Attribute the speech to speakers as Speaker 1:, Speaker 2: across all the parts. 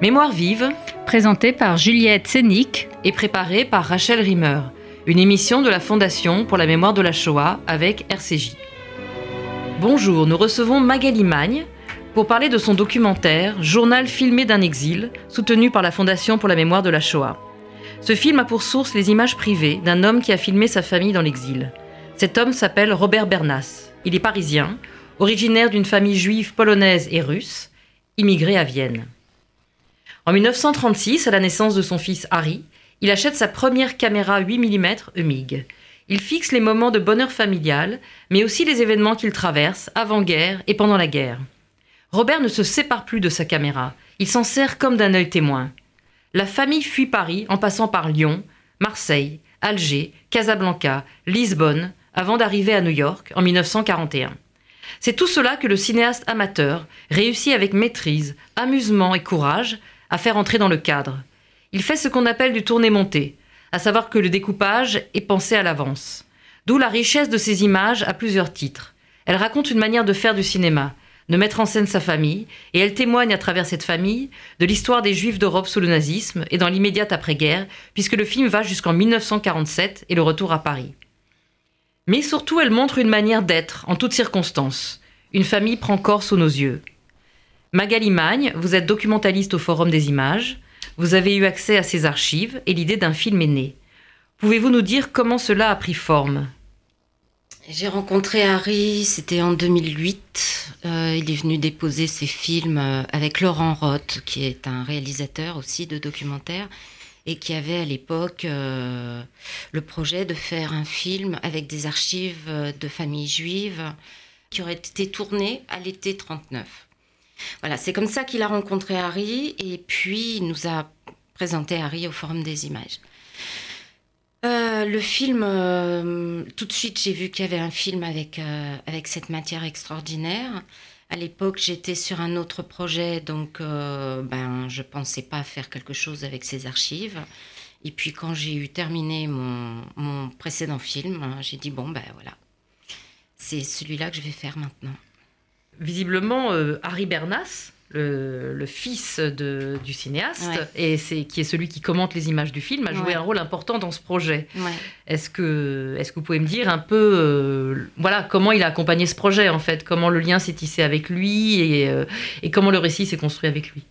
Speaker 1: Mémoire vive,
Speaker 2: présentée par Juliette Sénic
Speaker 1: et préparée par Rachel Rimmer, une émission de la Fondation pour la mémoire de la Shoah avec RCJ. Bonjour, nous recevons Magali Magne pour parler de son documentaire Journal filmé d'un exil, soutenu par la Fondation pour la mémoire de la Shoah. Ce film a pour source les images privées d'un homme qui a filmé sa famille dans l'exil. Cet homme s'appelle Robert Bernas. Il est parisien, originaire d'une famille juive polonaise et russe, immigré à Vienne. En 1936, à la naissance de son fils Harry, il achète sa première caméra 8 mm EMIG. Il fixe les moments de bonheur familial, mais aussi les événements qu'il traverse avant-guerre et pendant la guerre. Robert ne se sépare plus de sa caméra. Il s'en sert comme d'un œil témoin. La famille fuit Paris en passant par Lyon, Marseille, Alger, Casablanca, Lisbonne, avant d'arriver à New York en 1941. C'est tout cela que le cinéaste amateur réussit avec maîtrise, amusement et courage à faire entrer dans le cadre. Il fait ce qu'on appelle du tourné-monté, à savoir que le découpage est pensé à l'avance. D'où la richesse de ces images à plusieurs titres. Elle raconte une manière de faire du cinéma, de mettre en scène sa famille, et elle témoigne à travers cette famille de l'histoire des Juifs d'Europe sous le nazisme et dans l'immédiate après-guerre, puisque le film va jusqu'en 1947 et le retour à Paris. Mais surtout, elle montre une manière d'être en toutes circonstances. Une famille prend corps sous nos yeux. Magali Magne, vous êtes documentaliste au Forum des images. Vous avez eu accès à ces archives et l'idée d'un film est née. Pouvez-vous nous dire comment cela a pris forme?
Speaker 3: J'ai rencontré Harry, c'était en 2008. Euh, il est venu déposer ses films euh, avec Laurent Roth, qui est un réalisateur aussi de documentaires, et qui avait à l'époque euh, le projet de faire un film avec des archives de familles juives qui auraient été tournées à l'été 39. Voilà, c'est comme ça qu'il a rencontré Harry et puis il nous a présenté Harry au Forum des images. Euh, le film, euh, tout de suite, j'ai vu qu'il y avait un film avec, euh, avec cette matière extraordinaire. À l'époque, j'étais sur un autre projet, donc ben, je ne pensais pas faire quelque chose avec ces archives. Et puis, quand j'ai eu terminé mon, mon précédent film, j'ai dit bon, ben voilà, c'est celui-là que je vais faire maintenant
Speaker 1: visiblement, euh, Harry Bernas, le, fils du cinéaste, et c'est qui est celui qui commente les images du film, a joué un rôle important dans ce projet. Est-ce que, est que vous pouvez me dire un peu, euh, voilà, comment il a accompagné ce projet en fait, comment le lien s'est tissé avec lui et, euh, et comment le récit s'est construit avec lui?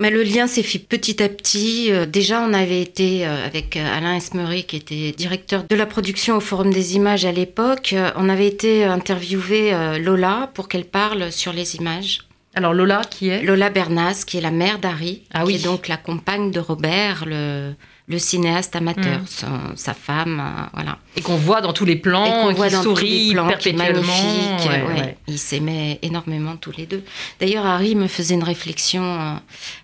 Speaker 3: Mais le lien s'est fait petit à petit. Euh, déjà, on avait été euh, avec euh, Alain Esmery, qui était directeur de la production au Forum des images à l'époque. On avait été interviewer Lola pour qu'elle parle sur les images.
Speaker 1: Alors Lola, qui est?
Speaker 3: Lola Bernas, qui est la mère d'Harry, ah, oui. qui est donc la compagne de Robert, le, le cinéaste amateur, mm. sa femme, euh, voilà.
Speaker 1: Et qu'on voit dans tous les plans, voit dans sourit tous les plans, perpétuellement.
Speaker 3: Qui ouais, Ils s'aimaient énormément tous les deux. D'ailleurs, Harry me faisait une réflexion euh,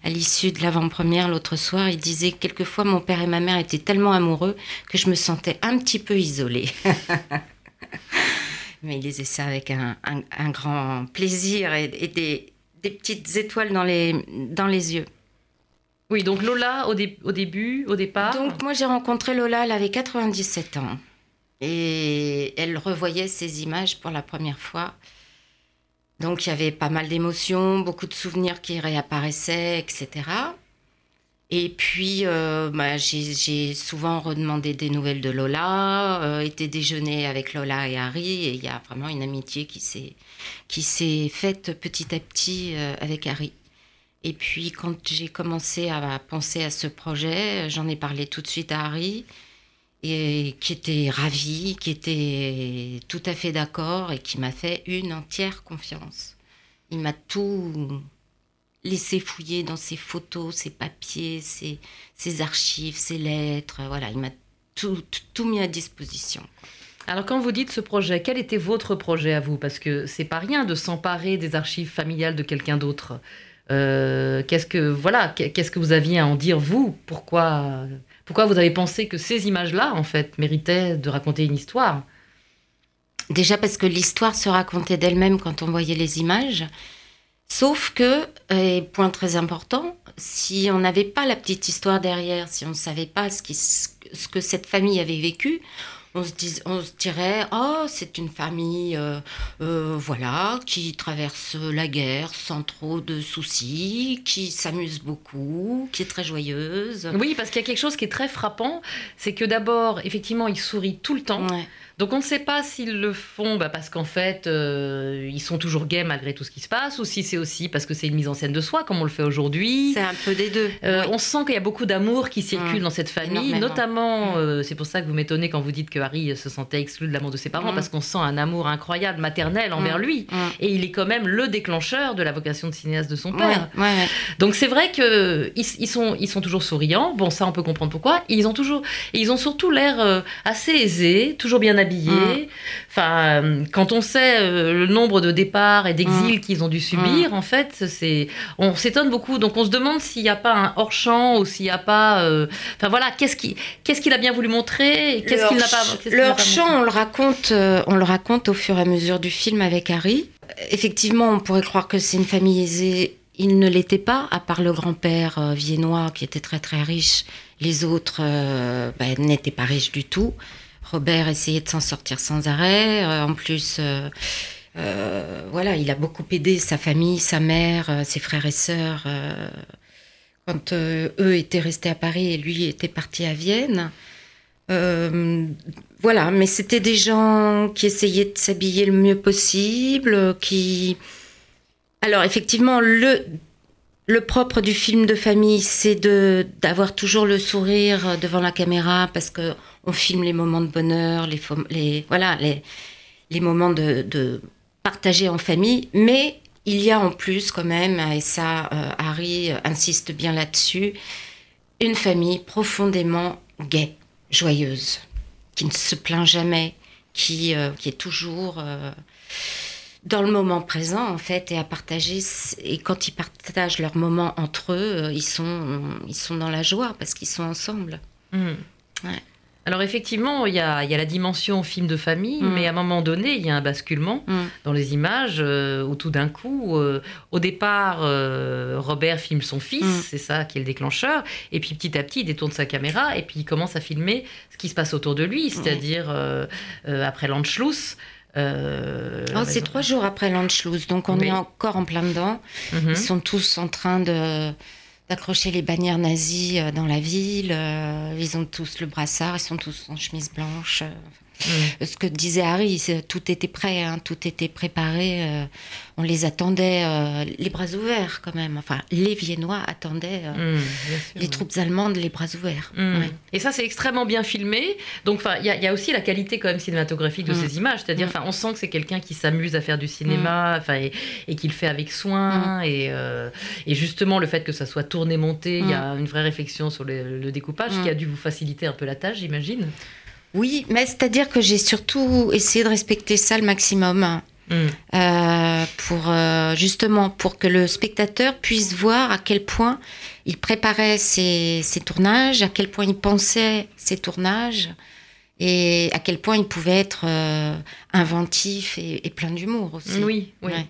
Speaker 3: à l'issue de l'avant-première l'autre soir. Il disait quelquefois mon père et ma mère étaient tellement amoureux que je me sentais un petit peu isolée. Mais il disait ça avec un, un, grand plaisir et, et des, des, petites étoiles dans les, dans les yeux.
Speaker 1: Oui, donc Lola au, au début, au départ.
Speaker 3: Donc moi j'ai rencontré Lola, elle avait 97 ans. Et elle revoyait ces images pour la première fois. Donc il y avait pas mal d'émotions, beaucoup de souvenirs qui réapparaissaient, etc. Et puis euh, bah, j'ai souvent redemandé des nouvelles de Lola, euh, été déjeuner avec Lola et Harry, et il y a vraiment une amitié qui s'est faite petit à petit euh, avec Harry. Et puis quand j'ai commencé à penser à ce projet, j'en ai parlé tout de suite à Harry, et qui était ravi, qui était tout à fait d'accord et qui m'a fait une entière confiance. Il m'a tout laissé fouiller dans ses photos, ses papiers, ses, archives, ses lettres. Voilà, il m'a tout, tout, mis à disposition.
Speaker 1: Alors quand vous dites ce projet, quel était votre projet à vous? Parce que c'est pas rien de s'emparer des archives familiales de quelqu'un d'autre. Euh, qu'est-ce que voilà, qu'est-ce que vous aviez à en dire vous? Pourquoi pourquoi vous avez pensé que ces images-là en fait méritaient de raconter une histoire?
Speaker 3: Déjà parce que l'histoire se racontait d'elle-même quand on voyait les images. Sauf que, et point très important, si on n'avait pas la petite histoire derrière, si on ne savait pas ce, que cette famille avait vécu, on se, dis, on se dirait, oh, c'est une famille, euh, euh, voilà, qui traverse la guerre sans trop de soucis, qui s'amuse beaucoup, qui est très joyeuse.
Speaker 1: Oui, parce qu'il y a quelque chose qui est très frappant, c'est que d'abord, effectivement, il sourit tout le temps.
Speaker 3: Ouais.
Speaker 1: Donc on ne sait pas s'ils le font bah, parce qu'en fait euh, ils sont toujours gays malgré tout ce qui se passe ou si c'est aussi parce que c'est une mise en scène de soi comme on le fait aujourd'hui.
Speaker 3: C'est un peu des deux.
Speaker 1: Euh. On sent qu'il y a beaucoup d'amour qui circule
Speaker 3: Mm.
Speaker 1: dans cette famille,
Speaker 3: Énormément.
Speaker 1: notamment,
Speaker 3: Mm.
Speaker 1: euh, c'est pour ça que vous m'étonnez quand vous dites que Harry se sentait exclu de l'amour de ses parents,
Speaker 3: Mm.
Speaker 1: parce qu'on sent un amour incroyable, maternel envers lui. Et il est quand même le déclencheur de la vocation de cinéaste de son père.
Speaker 3: ouais, ouais.
Speaker 1: Donc c'est vrai que ils, ils sont, ils sont toujours souriants. Bon, ça on peut comprendre pourquoi. Ils ont toujours, et ils ont surtout l'air assez aisés, toujours bien habillés. Enfin, euh, quand on sait euh, le nombre de départs et d'exils qu'ils ont dû subir, en fait, c'est, on s'étonne beaucoup. Donc on se demande s'il n'y a pas un hors champ ou s'il n'y a pas, euh, enfin voilà, qu'est-ce qui, qu'est-ce qu'il a bien voulu montrer, qu'est-ce qu'il n'a pas. pas
Speaker 3: chant,
Speaker 1: montré.
Speaker 3: on le raconte, euh, on le raconte au fur et à mesure du film avec Harry. Effectivement, on pourrait croire que c'est une famille aisée. Il ne l'était pas, à part le grand-père euh, viennois qui était très très riche. Les autres euh, ben, n'étaient pas riches du tout. Robert essayait de s'en sortir sans arrêt. Euh, en plus, euh, euh, voilà, il a beaucoup aidé sa famille, sa mère, ses frères et sœurs. quand eux étaient restés à Paris et lui était parti à Vienne. Voilà, mais c'était des gens qui essayaient de s'habiller le mieux possible, qui... Alors effectivement, le, le propre du film de famille, c'est de d'avoir toujours le sourire devant la caméra parce que on filme les moments de bonheur, les, les voilà, les, les moments de, de partager en famille, mais il y a en plus quand même, et ça euh, Harry insiste bien là-dessus, une famille profondément gaie, joyeuse, qui ne se plaint jamais, qui, euh, qui est toujours euh, dans le moment présent en fait et à partager. Et quand ils partagent leur moment entre eux, euh, ils sont, ils sont dans la joie parce qu'ils sont ensemble.
Speaker 1: Mm.
Speaker 3: Ouais.
Speaker 1: Alors effectivement, il y a, il y a la dimension film de famille,
Speaker 3: Mm.
Speaker 1: mais à un moment donné, il y a un basculement
Speaker 3: Mm.
Speaker 1: dans les images euh, où tout d'un coup, euh, au départ, euh, Robert filme son fils, c'est ça qui est le déclencheur, et puis petit à petit, il détourne sa caméra et puis il commence à filmer ce qui se passe autour de lui, c'est-à-dire euh, euh, après l'Anschluss. Euh,
Speaker 3: Oh, c'est trois jours après l'Anschluss, donc on
Speaker 1: Oui.
Speaker 3: est encore en plein dedans.
Speaker 1: Mhm.
Speaker 3: Ils sont tous en train de d'accrocher les bannières nazies euh, dans la ville. euh, Ils ont tous le brassard, ils sont tous en chemise blanche.
Speaker 1: Mhm.
Speaker 3: ce que disait Harry, tout était prêt, hein, tout était préparé. euh, on les attendait euh, les bras ouverts quand même. Enfin, les Viennois attendaient euh,
Speaker 1: sûr,
Speaker 3: les
Speaker 1: ouais.
Speaker 3: troupes allemandes les bras ouverts.
Speaker 1: Mm.
Speaker 3: Ouais.
Speaker 1: Et ça, c'est extrêmement bien filmé. Donc, il y, a- il y a aussi la qualité quand même cinématographique de
Speaker 3: Mm.
Speaker 1: ces images. C'est-à-dire,
Speaker 3: Mm.
Speaker 1: on sent que c'est quelqu'un qui s'amuse à faire du cinéma, et, et qui le fait avec
Speaker 3: Mm.
Speaker 1: soin. Et, et justement, le fait que ça soit tourné, monté, il y a une vraie réflexion sur le, le découpage
Speaker 3: Mm.
Speaker 1: qui a dû vous faciliter un peu la tâche, j'imagine.
Speaker 3: Oui, mais c'est-à-dire que j'ai surtout essayé de respecter ça le maximum. hein.
Speaker 1: Mm.
Speaker 3: euh, pour euh, justement pour que le spectateur puisse voir à quel point il préparait ses, ses tournages, à quel point il pensait ses tournages et à quel point il pouvait être euh, inventif et, et plein d'humour aussi.
Speaker 1: Oui, oui.
Speaker 3: Ouais.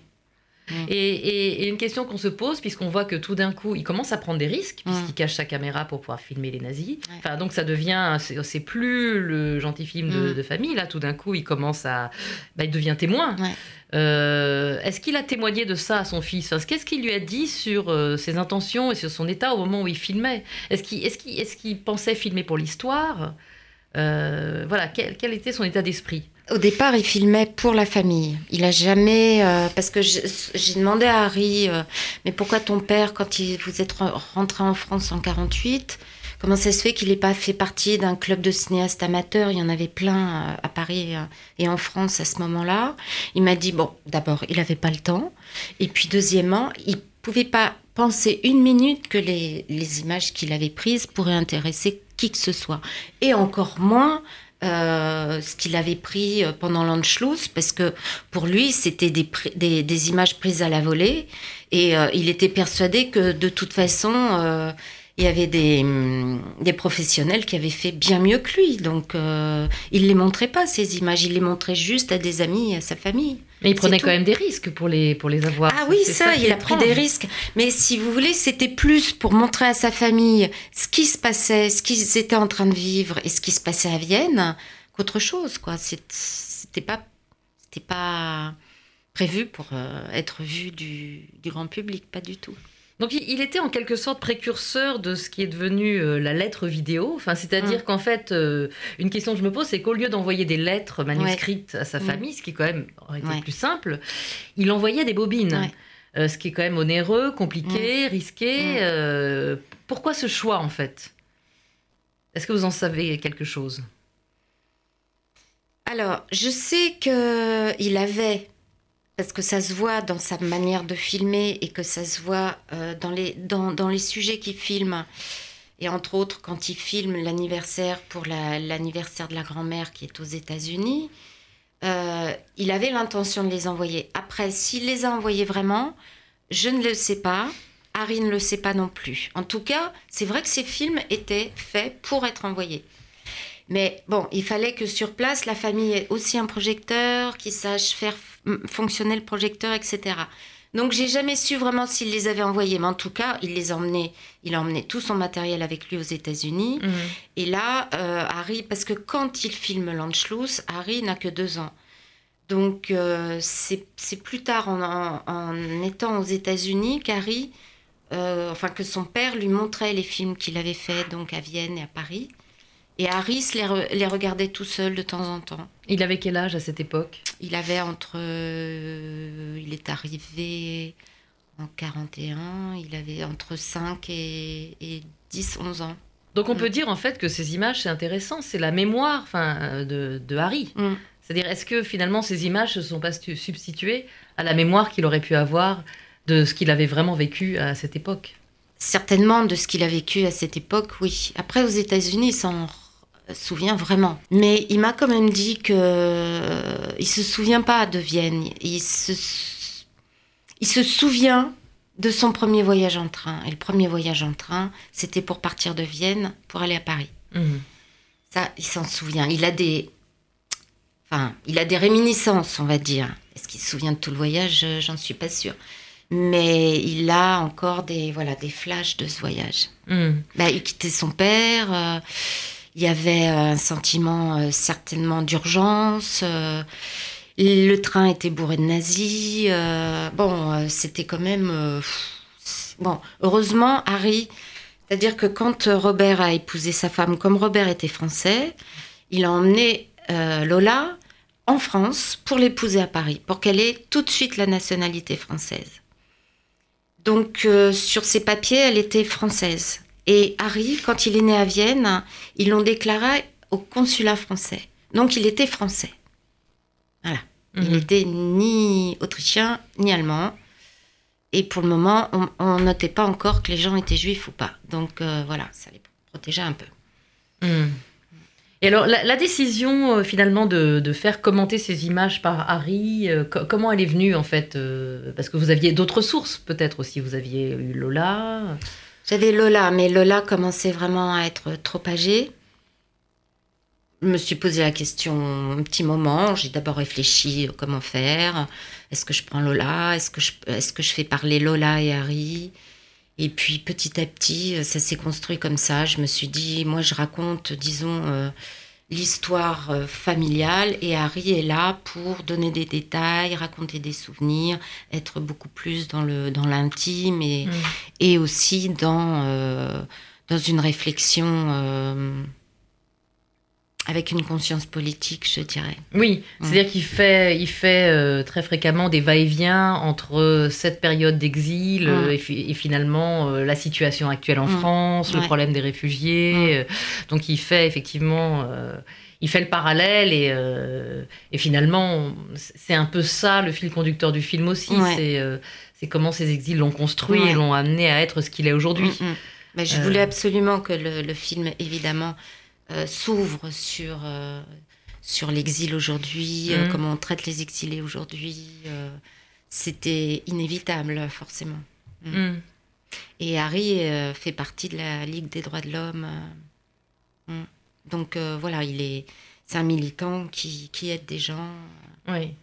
Speaker 3: Mm.
Speaker 1: Et, et- et une question qu'on se pose, puisqu'on voit que tout d'un coup, il commence à prendre des risques,
Speaker 3: Mm.
Speaker 1: puisqu'il cache sa caméra pour pouvoir filmer les nazis.
Speaker 3: Ouais.
Speaker 1: Enfin, donc ça devient, c'est plus le gentil film de,
Speaker 3: Mm.
Speaker 1: de famille. Là, tout d'un coup, il commence à, bah, il devient témoin.
Speaker 3: Ouais.
Speaker 1: Euh, Est-ce qu'il a témoigné de ça à son fils? Qu'est-ce qu'il lui a dit sur euh, ses intentions et sur son état au moment où il filmait? Est-ce qu'il est est pensait filmer pour l'histoire? Euh, Voilà, quel, quel était son état d'esprit?
Speaker 3: Au départ, il filmait pour la famille. Il a jamais, euh, parce que j'ai demandé à Harry, euh, mais pourquoi ton père, quand il, vous êtes re- rentré en France en 48, comment ça se fait qu'il n'ait pas fait partie d'un club de cinéastes amateurs? Il y en avait plein euh, à Paris et en France à ce moment-là. Il m'a dit bon, d'abord, il n'avait pas le temps, et puis deuxièmement, il pouvait pas penser une minute que les images qu'il avait prises pourraient intéresser qui que ce soit, et encore moins euh, ce qu'il avait pris euh, pendant l'Anschluss, parce que pour lui, c'était des, des, des images prises à la volée, et euh, il était persuadé que de toute façon, euh, il y avait des, hum, des professionnels qui avaient fait bien mieux que lui. Donc, euh, il ne les montrait pas, ces images, il les montrait juste à des amis, à sa famille.
Speaker 1: Mais il prenait
Speaker 3: tout.
Speaker 1: quand même des risques pour les, pour les avoir.
Speaker 3: Ah oui, ça, il a pris des risques. Mais si vous voulez, c'était plus pour montrer à sa famille ce qui se passait, ce qu'ils étaient en train de vivre et ce qui se passait à Vienne, qu'autre chose, quoi. C'était pas, c'était pas prévu pour être vu du, du grand public, pas du tout.
Speaker 1: Donc il était en quelque sorte précurseur de ce qui est devenu euh, la lettre vidéo. Enfin, c'est-à-dire mm. qu'en fait, euh, une question que je me pose, c'est qu'au lieu d'envoyer des lettres manuscrites à sa mm. famille, ce qui quand même aurait été plus simple, il envoyait des bobines. Euh, ce qui est quand même onéreux, compliqué, mm. risqué. pourquoi ce choix en fait? Est-ce que vous en savez quelque chose?
Speaker 3: Alors, je sais qu'il avait parce que ça se voit dans sa manière de filmer et que ça se voit euh, dans, les, dans, dans, les sujets qu'il filme. Et entre autres, quand il filme l'anniversaire pour l'anniversaire de la grand-mère qui est aux États-Unis, euh, il avait l'intention de les envoyer. Après, s'il les a envoyés vraiment, je ne le sais pas. Harry ne le sait pas non plus. En tout cas, c'est vrai que ces films étaient faits pour être envoyés. Mais bon, il fallait que sur place, la famille ait aussi un projecteur, qui sache faire fonctionner le projecteur, etc. Donc j'ai jamais su vraiment s'il les avait envoyés, mais en tout cas, il les emmenait, il a emmené tout son matériel avec lui aux États-Unis. Mhm. Et là, euh, Harry, parce que quand il filme L'Anschluss, Harry n'a que deux ans. Donc euh, c'est plus tard en, étant aux États-Unis qu'Harry, euh, enfin que son père lui montrait les films qu'il avait faits donc à Vienne et à Paris. Et Harris les, regardait tout seul de temps en temps.
Speaker 1: Il avait quel âge à cette époque?
Speaker 3: Il avait entre. Euh, il est arrivé en 41, il avait entre 5 et, 10, 11 ans.
Speaker 1: Donc on peut dire en fait que ces images, c'est intéressant, c'est la mémoire enfin, de, Harry. Mm. C'est-à-dire, est-ce que finalement ces images ne sont pas substituées à la mémoire qu'il aurait pu avoir de ce qu'il avait vraiment vécu à cette époque?
Speaker 3: Certainement de ce qu'il a vécu à cette époque, oui. Après, aux États-Unis, il s'en souvient vraiment. Mais il m'a quand même dit que euh, il se souvient pas de Vienne. Il se, il se souvient de son premier voyage en train. Et le premier voyage en train, c'était pour partir de Vienne pour aller à Paris. Mhm. Ça, il s'en souvient. Il a des, enfin, il a des réminiscences, on va dire. Est-ce qu'il se souvient de tout le voyage? J'en suis pas sûre. Mais il a encore des, voilà, des flashs de ce voyage. Mhm. Bah, il quittait son père. Euh, il y avait euh, un sentiment euh, certainement d'urgence. Euh, le train était bourré de nazis. bon, c'était quand même. bon, heureusement, Harry, c'est-à-dire que quand Robert a épousé sa femme, comme Robert était français, il a emmené Lola en France pour l'épouser à Paris, pour qu'elle ait tout de suite la nationalité française. Donc, sur ses papiers, elle était française. Et Harry, quand il est né à Vienne, ils l'ont déclaré au consulat français. Donc il était français. Voilà. Il n'était mhm. ni autrichien ni allemand. Et pour le moment, on ne notait pas encore que les gens étaient juifs ou pas. Donc euh, voilà, ça les protégeait un peu.
Speaker 1: Mhm. Et alors, la, décision euh, finalement de, faire commenter ces images par Harry, euh, comment elle est venue en fait Parce que vous aviez d'autres sources peut-être aussi. Vous aviez eu Lola.
Speaker 3: J'avais Lola, mais Lola commençait vraiment à être trop âgée. Je me suis posé la question un petit moment. J'ai d'abord réfléchi comment faire. Est-ce que je prends Lola? Est-ce que, je, fais parler Lola et Harry? Et puis petit à petit, ça s'est construit comme ça. Je me suis dit, moi je raconte, disons, euh, l'histoire euh, familiale et Harry est là pour donner des détails, raconter des souvenirs, être beaucoup plus dans le dans l'intime et, mm. et aussi dans euh, dans une réflexion euh, avec une conscience politique, je dirais.
Speaker 1: Oui, mm. c'est-à-dire qu'il fait, il fait euh, très fréquemment des va-et-vient entre cette période d'exil mm. euh, et, finalement euh, la situation actuelle en mm. France, le problème des réfugiés. donc il fait effectivement, il fait le parallèle et, et finalement c'est un peu ça le fil conducteur du film aussi. C'est comment ces exils l'ont construit et l'ont amené à être ce qu'il est aujourd'hui.
Speaker 3: Mais je voulais absolument que le, le film, évidemment, euh, s'ouvre sur, euh, sur l'exil aujourd'hui, euh, mm. comment on traite les exilés aujourd'hui. C'était inévitable, forcément. Mm. Mm. Et Harry fait partie de la Ligue des droits de l'homme. Donc voilà, il est, c'est un militant qui, qui, aide des gens.
Speaker 1: Oui.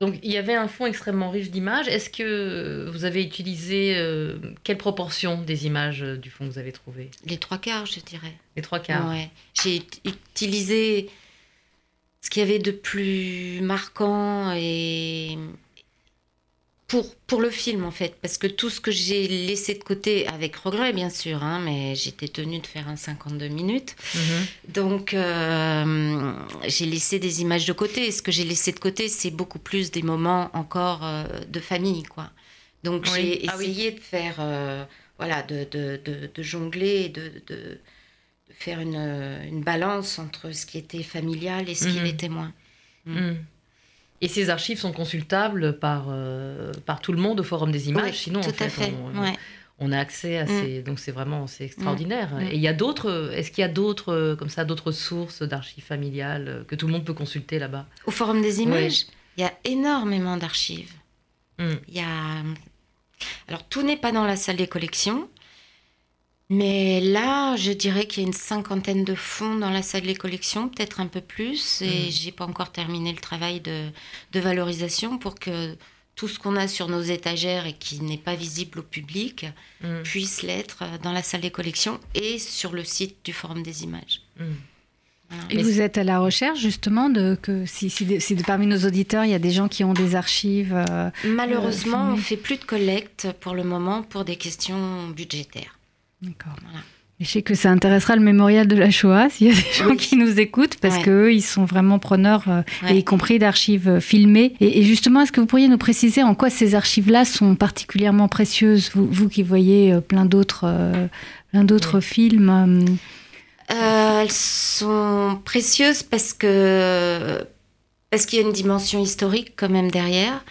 Speaker 1: Donc il y avait un fond extrêmement riche d'images. Est-ce que vous avez utilisé euh, quelle proportion des images euh, du fond que vous avez trouvé?
Speaker 3: Les trois quarts, je dirais.
Speaker 1: Les trois quarts.
Speaker 3: Ouais. J'ai utilisé ce qu'il y avait de plus marquant et pour, pour le film en fait, parce que tout ce que j'ai laissé de côté, avec regret bien sûr, hein, mais j'étais tenue de faire un 52 minutes,
Speaker 1: Mhm.
Speaker 3: donc euh, j'ai laissé des images de côté. Et ce que j'ai laissé de côté, c'est beaucoup plus des moments encore euh, de famille, quoi. Donc
Speaker 1: Oui.
Speaker 3: j'ai
Speaker 1: Ah oui.
Speaker 3: essayé de faire, euh, voilà, de, de, de, de jongler, de, de, faire une, une balance entre ce qui était familial et ce qui
Speaker 1: Mhm.
Speaker 3: l'était moins.
Speaker 1: Mhm. Et ces archives sont consultables par, euh, par tout le monde au Forum des images.
Speaker 3: Oui,
Speaker 1: Sinon,
Speaker 3: tout
Speaker 1: en fait,
Speaker 3: à fait.
Speaker 1: on,
Speaker 3: ouais.
Speaker 1: on a accès à
Speaker 3: Mm.
Speaker 1: ces. Donc c'est vraiment c'est extraordinaire.
Speaker 3: Mm.
Speaker 1: Et il y a d'autres. Est-ce qu'il y a d'autres euh, comme ça d'autres sources d'archives familiales euh, que tout le monde peut consulter là-bas?
Speaker 3: Au Forum des images, il y a énormément d'archives.
Speaker 1: Mm.
Speaker 3: Il y a... Alors, tout n'est pas dans la salle des collections, mais là, je dirais qu'il y a une cinquantaine de fonds dans la salle des collections, peut-être un peu plus, et
Speaker 1: Mm.
Speaker 3: j'ai pas encore terminé le travail de, de valorisation pour que tout ce qu'on a sur nos étagères et qui n'est pas visible au public
Speaker 1: Mm.
Speaker 3: puisse l'être dans la salle des collections et sur le site du Forum des images.
Speaker 1: Mm.
Speaker 3: Voilà.
Speaker 2: Et
Speaker 1: Mais
Speaker 2: vous êtes à la recherche justement de que si, si, de- si de- parmi nos auditeurs il y a des gens qui ont des archives. euh,
Speaker 3: Malheureusement,
Speaker 2: filmer.
Speaker 3: on fait plus de collecte pour le moment pour des questions budgétaires.
Speaker 2: D'accord.
Speaker 3: Voilà.
Speaker 2: Et Je sais que ça intéressera le mémorial de la Shoah s'il y a des gens
Speaker 3: Oui.
Speaker 2: qui nous écoutent parce
Speaker 3: Ouais.
Speaker 2: qu'eux, ils sont vraiment preneurs, euh,
Speaker 3: Ouais.
Speaker 2: et y compris d'archives euh, filmées. Et, et justement, est-ce que vous pourriez nous préciser en quoi ces archives-là sont particulièrement précieuses, vous, vous qui voyez euh, plein d'autres euh, plein d'autres
Speaker 1: Ouais.
Speaker 2: films Euh,
Speaker 3: elles sont précieuses parce que parce qu'il y a une dimension historique quand même derrière,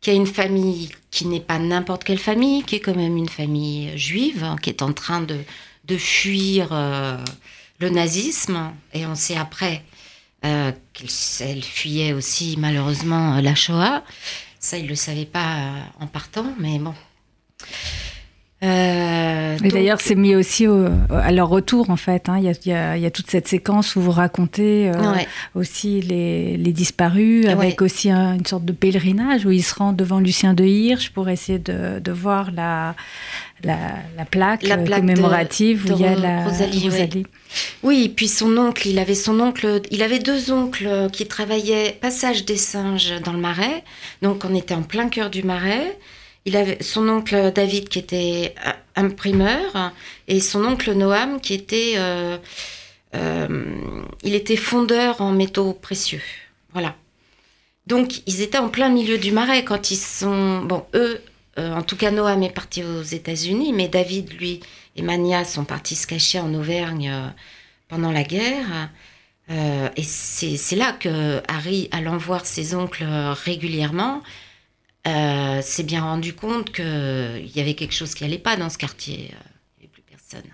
Speaker 3: qu'il y a une famille qui n'est pas n'importe quelle famille, qui est quand même une famille juive, hein, qui est en train de, de fuir euh, le nazisme. Et on sait après euh, qu'elle fuyait aussi malheureusement euh, la Shoah. Ça, ils ne le savaient pas en partant, mais bon. Euh,
Speaker 2: Et
Speaker 3: donc-
Speaker 2: d'ailleurs, c'est mis aussi au- à leur retour, en fait. hein. Il y, a, il y a- il y a toute cette séquence où vous racontez euh,
Speaker 3: Ouais.
Speaker 2: aussi les, les disparus, avec aussi un- une sorte de pèlerinage où ils se rendent devant Lucien de Hirsch pour essayer de, de voir la, la, la plaque,
Speaker 3: La
Speaker 2: euh,
Speaker 3: plaque
Speaker 2: commémorative
Speaker 3: de
Speaker 2: où il y a la
Speaker 3: Rosalie, ouais. Oui, puis son oncle, il avait son oncle, il avait deux oncles qui travaillaient passage des singes dans le Marais. Donc on était en plein cœur du Marais. Il avait son oncle David qui était euh, imprimeur et son oncle Noam qui était, euh, euh, il était fondeur en métaux précieux. Voilà. Donc ils étaient en plein milieu du Marais quand ils sont, bon eux, en tout cas Noam est parti aux États-Unis, mais David lui et Mania sont partis se cacher en Auvergne pendant la guerre. Et c'est là que Harry, allant voir ses oncles régulièrement, euh, s'est bien rendu compte qu'il y avait quelque chose qui allait pas dans ce quartier. Euh, Il n'y avait plus personne.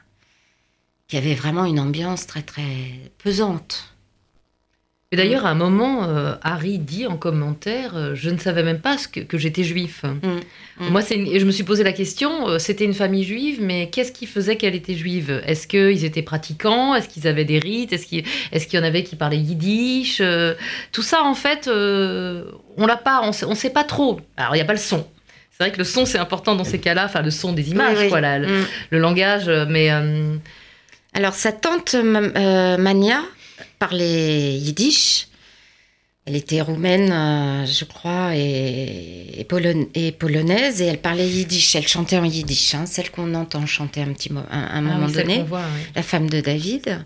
Speaker 3: Qu'il y avait vraiment une ambiance très très pesante.
Speaker 1: Et d'ailleurs, à un moment, euh, Harry dit en commentaire euh, Je ne savais même pas ce que, que j'étais juif.
Speaker 3: Mm.
Speaker 1: Moi, une- et je me suis posé la question euh, c'était une famille juive, mais qu'est-ce qui faisait qu'elle était juive? Est-ce qu'ils étaient pratiquants? Est-ce qu'ils avaient des rites? Est-ce qu'il y en avait qui parlaient yiddish? Tout ça, en fait, on l'a pas, on sait, on sait pas trop. Alors, il n'y a pas le son. C'est vrai que le son, c'est important dans ces cas-là, enfin, le son des images,
Speaker 3: Oui, oui.
Speaker 1: quoi, la- le,
Speaker 3: Mm.
Speaker 1: le langage, mais. euh,
Speaker 3: Alors, sa tante euh, Mania parlait yiddish. Elle était roumaine, euh, je crois, et, et, polon- et polonaise, et elle parlait yiddish. Elle chantait en yiddish, hein, celle qu'on entend chanter un petit mo- un, un
Speaker 1: ah
Speaker 3: moment
Speaker 1: oui,
Speaker 3: donné,
Speaker 1: qu'on voit, oui.
Speaker 3: la femme de David.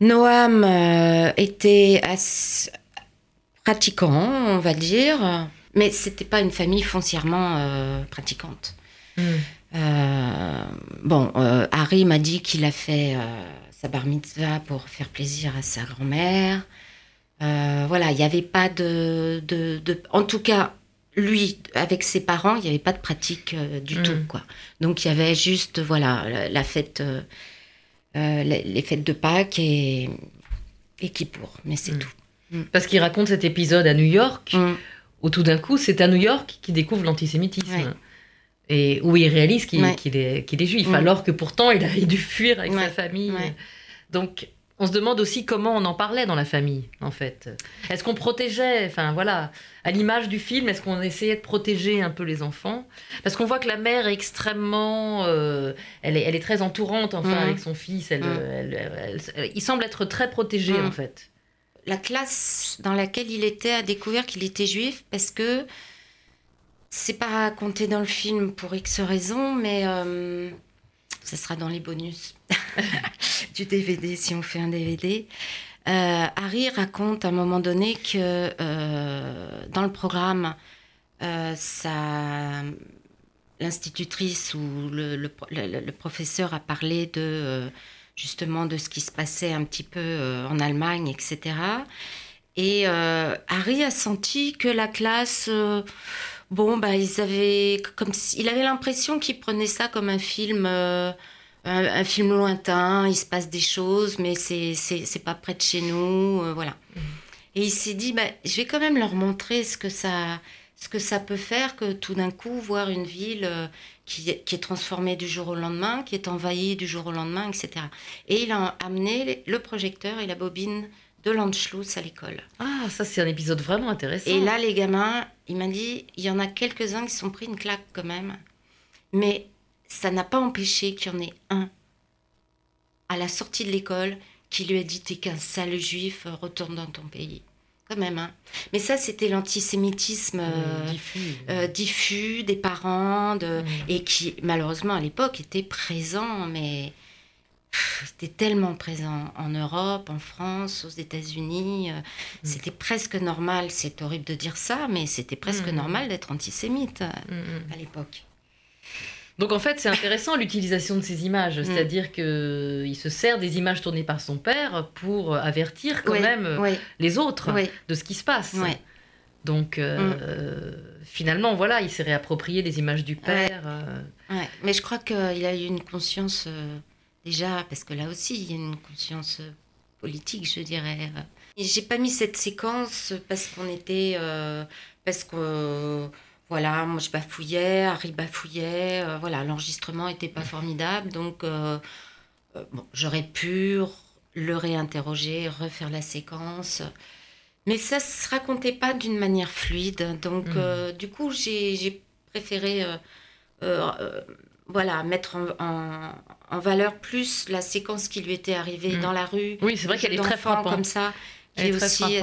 Speaker 3: Noam euh, était pratiquant, on va dire, mais c'était pas une famille foncièrement euh, pratiquante.
Speaker 1: Mm.
Speaker 3: Euh, bon, Harry m'a dit qu'il a fait sa bar mitzvah pour faire plaisir à sa grand-mère. Euh, voilà, il n'y avait pas de, de, de- En tout cas, lui, avec ses parents, il n'y avait pas de pratique euh, du
Speaker 1: Mm.
Speaker 3: tout, quoi. Donc, il y avait juste, voilà, la, la fête, euh, les, les fêtes de Pâques et, et Kippour, mais c'est
Speaker 1: Mm.
Speaker 3: tout.
Speaker 1: Parce qu'il raconte cet épisode à New York,
Speaker 3: Mm.
Speaker 1: où tout d'un coup, c'est à New York qu'il découvre l'antisémitisme.
Speaker 3: Ouais.
Speaker 1: Et où il réalise qu'il
Speaker 3: Ouais.
Speaker 1: est, juif,
Speaker 3: Mm.
Speaker 1: alors que pourtant il avait dû fuir avec
Speaker 3: Ouais.
Speaker 1: sa famille.
Speaker 3: Ouais.
Speaker 1: Donc, On se demande aussi comment on en parlait dans la famille, en fait. Est-ce qu'on protégeait, enfin voilà, à l'image du film, est-ce qu'on essayait de protéger un peu les enfants? Parce qu'on voit que la mère est extrêmement, euh, elle, est, elle est très entourante, enfin, avec son fils. Elle, il semble être très protégé, en fait.
Speaker 3: La classe dans laquelle il était a découvert qu'il était juif parce que c'est pas raconté dans le film pour X raisons, mais euh, ça sera dans les bonus du DVD si on fait un DVD. Euh, Harry raconte à un moment donné que euh, dans le programme, l'institutrice ou le, le, professeur a parlé de justement de ce qui se passait un petit peu en Allemagne, etc. Et Harry a senti que la classe bon, bah, ils avaient comme il avait l'impression qu'il prenait ça comme un film, euh, un, film lointain. Il se passe des choses, mais c'est c'est pas près de chez nous, euh, voilà. Mm. Et il s'est dit, bah, je vais quand même leur montrer ce que ça, ce que ça peut faire que tout d'un coup voir une ville euh, qui, qui, est transformée du jour au lendemain, qui est envahie du jour au lendemain, etc. Et il a amené le projecteur et la bobine de l'Anschluss à l'école.
Speaker 1: Ah, ça c'est un épisode vraiment intéressant.
Speaker 3: Et là, les gamins, il m'a dit, il y en a quelques-uns qui sont pris une claque quand même, mais ça n'a pas empêché qu'il y en ait un à la sortie de l'école qui lui a dit t'es qu'un sale juif, retourne dans ton pays. Quand même, hein. Mais ça, c'était l'antisémitisme euh, euh, diffus. des parents, de, mmh. et qui, malheureusement, à l'époque, était présent, mais c'était tellement présent en Europe, en France, aux États-Unis. Euh, mm. C'était presque normal, c'est horrible de dire ça, mais c'était presque mm. normal d'être antisémite euh, mm, à l'époque.
Speaker 1: Donc en fait, c'est intéressant l'utilisation de ces images, c'est-à-dire qu'il se sert des images tournées par son père pour avertir quand même les autres de ce qui se passe. Donc finalement, voilà, il s'est réapproprié les images du père.
Speaker 3: Mais je crois qu'il a eu une conscience déjà, parce que là aussi, il y a une conscience euh, politique, je dirais. J'ai pas mis cette séquence parce qu'on était. Euh, parce que. voilà, moi je bafouillais, Harry bafouillait, euh, voilà, l'enregistrement était pas formidable, donc bon, j'aurais pu le réinterroger, refaire la séquence, mais ça se racontait pas d'une manière fluide, donc mmh. du coup j'ai préféré voilà, mettre en, valeur plus la séquence qui lui était arrivée mm. dans la rue.
Speaker 1: Oui, c'est vrai qu'elle est très frappante.
Speaker 3: comme ça.
Speaker 1: Elle est, aussi,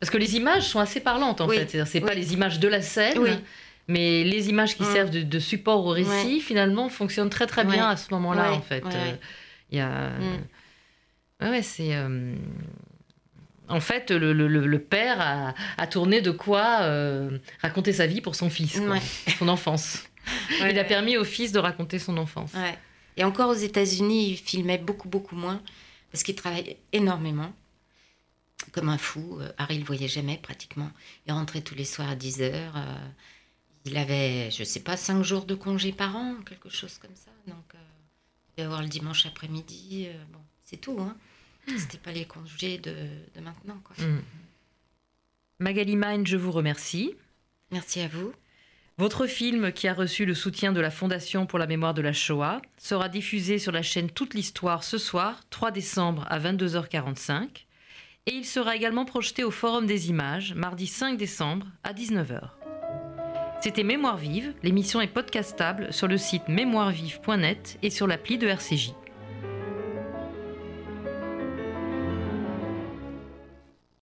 Speaker 1: Parce que les images sont assez parlantes en fait. C'est pas les images de la scène, mais les images qui mm. servent de, support au récit finalement fonctionnent très très bien à ce moment-là en fait. Euh, il y a. Mm. Ouais, c'est. Euh, en fait, le, père a, tourné de quoi euh, raconter sa vie pour son fils, son enfance il a permis au fils de raconter son enfance.
Speaker 3: Et encore aux États-Unis, il filmait beaucoup, beaucoup moins, parce qu'il travaillait énormément, comme un fou. Euh, Harry ne voyait jamais pratiquement. Il rentrait tous les soirs à 10 heures. Euh, il avait, je ne sais pas, 5 jours de congé par an, quelque chose comme ça. Donc, euh, il devait avoir le dimanche après-midi. bon, c'est tout. Hein. Hmm. C'était pas les congés de, maintenant. Quoi. Hmm.
Speaker 1: Magali Mine, je vous remercie.
Speaker 3: Merci à vous.
Speaker 1: Votre film, qui a reçu le soutien de la Fondation pour la mémoire de la Shoah, sera diffusé sur la chaîne Toute l'Histoire ce soir, 3 décembre à 22h45. Et il sera également projeté au Forum des Images, mardi 5 décembre à 19h. C'était Mémoire vive, l'émission est podcastable sur le site mémoirevive.net et sur l'appli de RCJ.